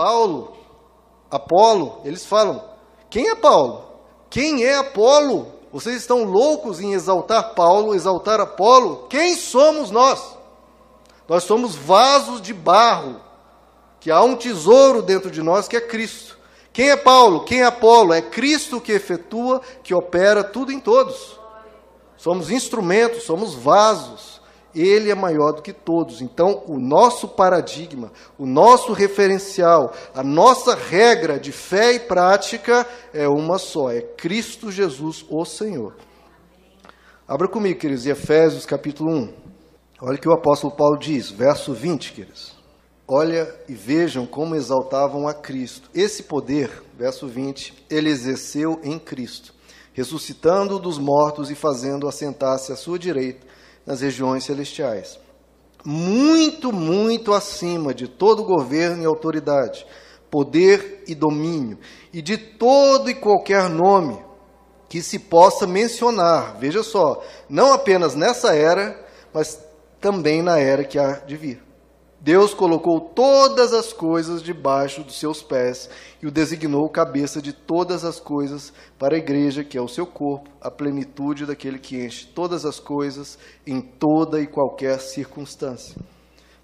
Paulo, Apolo, eles falam: quem é Paulo? Quem é Apolo? Vocês estão loucos em exaltar Paulo, exaltar Apolo? Quem somos nós? Nós somos vasos de barro, que há um tesouro dentro de nós que é Cristo. Quem é Paulo? Quem é Apolo? É Cristo que efetua, que opera tudo em todos. Somos instrumentos, somos vasos. Ele é maior do que todos. Então, o nosso paradigma, o nosso referencial, a nossa regra de fé e prática é uma só: é Cristo Jesus, o Senhor. Abra comigo, queridos, em Efésios capítulo 1. Olha o que o apóstolo Paulo diz, verso 20, queridos. Olha e vejam como exaltavam a Cristo. Esse poder, verso 20, ele exerceu em Cristo, ressuscitando dos mortos e fazendo assentar-se à sua direita nas regiões celestiais. Muito, muito acima de todo governo e autoridade, poder e domínio, e de todo e qualquer nome que se possa mencionar. Veja só, não apenas nessa era, mas também na era que há de vir. Deus colocou todas as coisas debaixo dos seus pés e o designou cabeça de todas as coisas para a igreja, que é o seu corpo, a plenitude daquele que enche todas as coisas em toda e qualquer circunstância.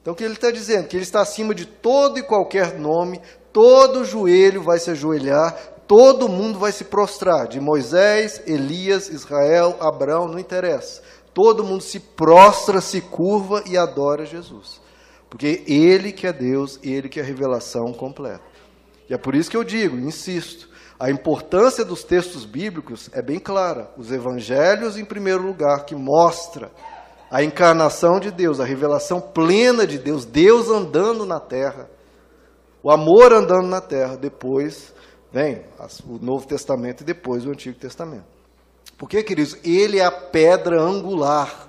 Então, o que ele está dizendo? Que ele está acima de todo e qualquer nome, todo joelho vai se ajoelhar, todo mundo vai se prostrar, de Moisés, Elias, Israel, Abraão, não interessa. Todo mundo se prostra, se curva e adora Jesus. Porque Ele que é Deus, Ele que é a revelação completa. E é por isso que eu digo, insisto, a importância dos textos bíblicos é bem clara. Os evangelhos, em primeiro lugar, que mostra a encarnação de Deus, a revelação plena de Deus, Deus andando na terra, o amor andando na terra. Depois vem o Novo Testamento e depois o Antigo Testamento. Porque, queridos, ele é a pedra angular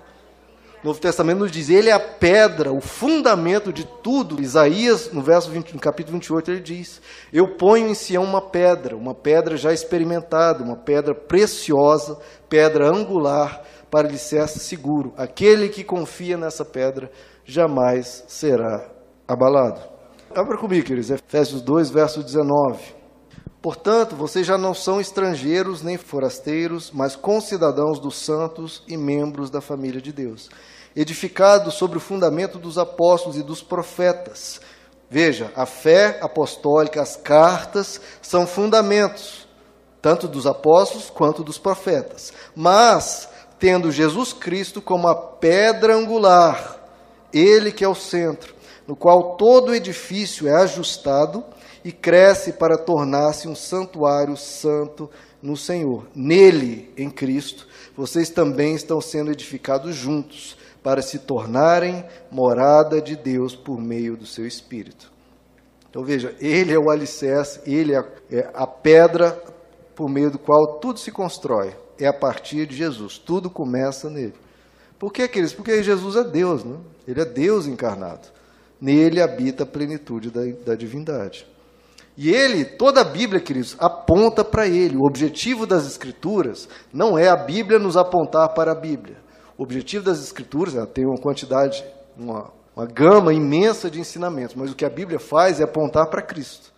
o Novo Testamento nos diz, ele é a pedra, o fundamento de tudo. Isaías, no verso 20, no capítulo 28, ele diz: Eu ponho em Sião uma pedra, uma pedra já experimentada, uma pedra preciosa, pedra angular, para alicerce seguro. Aquele que confia nessa pedra jamais será abalado. Abra comigo, queridos, Efésios 2, verso 19. Portanto, vocês já não são estrangeiros nem forasteiros, mas concidadãos dos santos e membros da família de Deus, edificados sobre o fundamento dos apóstolos e dos profetas. Veja, a fé apostólica, as cartas, são fundamentos, tanto dos apóstolos quanto dos profetas. Mas, tendo Jesus Cristo como a pedra angular, ele que é o centro, no qual todo o edifício é ajustado e cresce para tornar-se um santuário santo no Senhor. Nele, em Cristo, vocês também estão sendo edificados juntos para se tornarem morada de Deus por meio do seu Espírito. Então veja, ele é o alicerce, ele é a, é pedra por meio do qual tudo se constrói. É a partir de Jesus, tudo começa nele. Por que, queridos? Porque Jesus é Deus, né? ele é Deus encarnado. Nele habita a plenitude da, da divindade. E ele, toda a Bíblia, queridos, aponta para ele. O objetivo das Escrituras não é a Bíblia nos apontar para a Bíblia. O objetivo das Escrituras, ela tem uma quantidade, uma, uma gama imensa de ensinamentos, mas o que a Bíblia faz é apontar para Cristo.